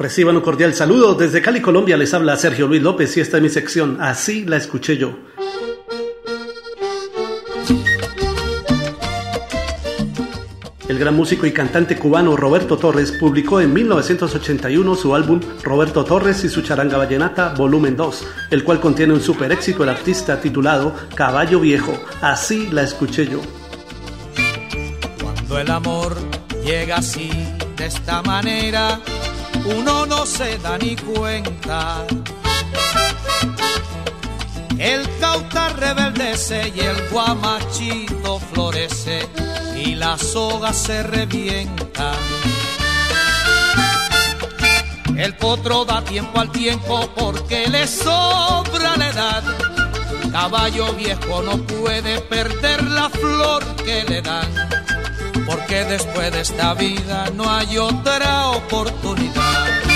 Reciban un cordial saludo. Desde Cali, Colombia, les habla Sergio Luis López y esta es mi sección. Así la escuché yo. El gran músico y cantante cubano Roberto Torres publicó en 1981 su álbum Roberto Torres y su charanga vallenata Volumen 2, el cual contiene un super éxito del artista titulado Caballo Viejo. Así la escuché yo. Cuando el amor llega así, de esta manera, uno no se da ni cuenta. El cauta rebeldece y el guamachito florece y la soga se revienta. El potro da tiempo al tiempo porque le sobra la edad. Caballo viejo no puede perder la flor que le dan porque después de esta vida no hay otra oportunidad.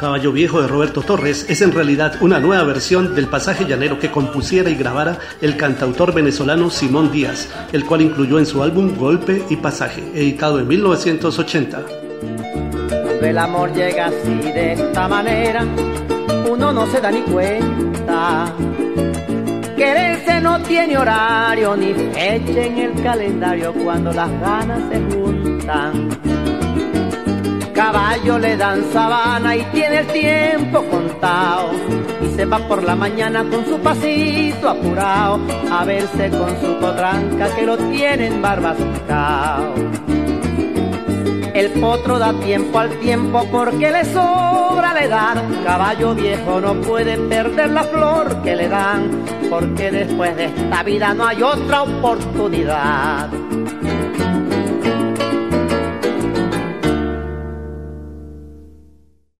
Caballo Viejo de Roberto Torres es en realidad una nueva versión del pasaje llanero que compusiera y grabara el cantautor venezolano Simón Díaz, el cual incluyó en su álbum Golpe y Pasaje, editado en 1980. Cuando el amor llega así de esta manera, uno no se da ni cuenta. Quererse no tiene horario ni fecha en el calendario cuando las ganas se juntan. Le dan sabana y tiene el tiempo contado. Y se va por la mañana con su pasito apurado a verse con su potranca que lo tienen barbascao. El potro da tiempo al tiempo porque le sobra la edad. Caballo viejo no puede perder la flor que le dan, porque después de esta vida no hay otra oportunidad.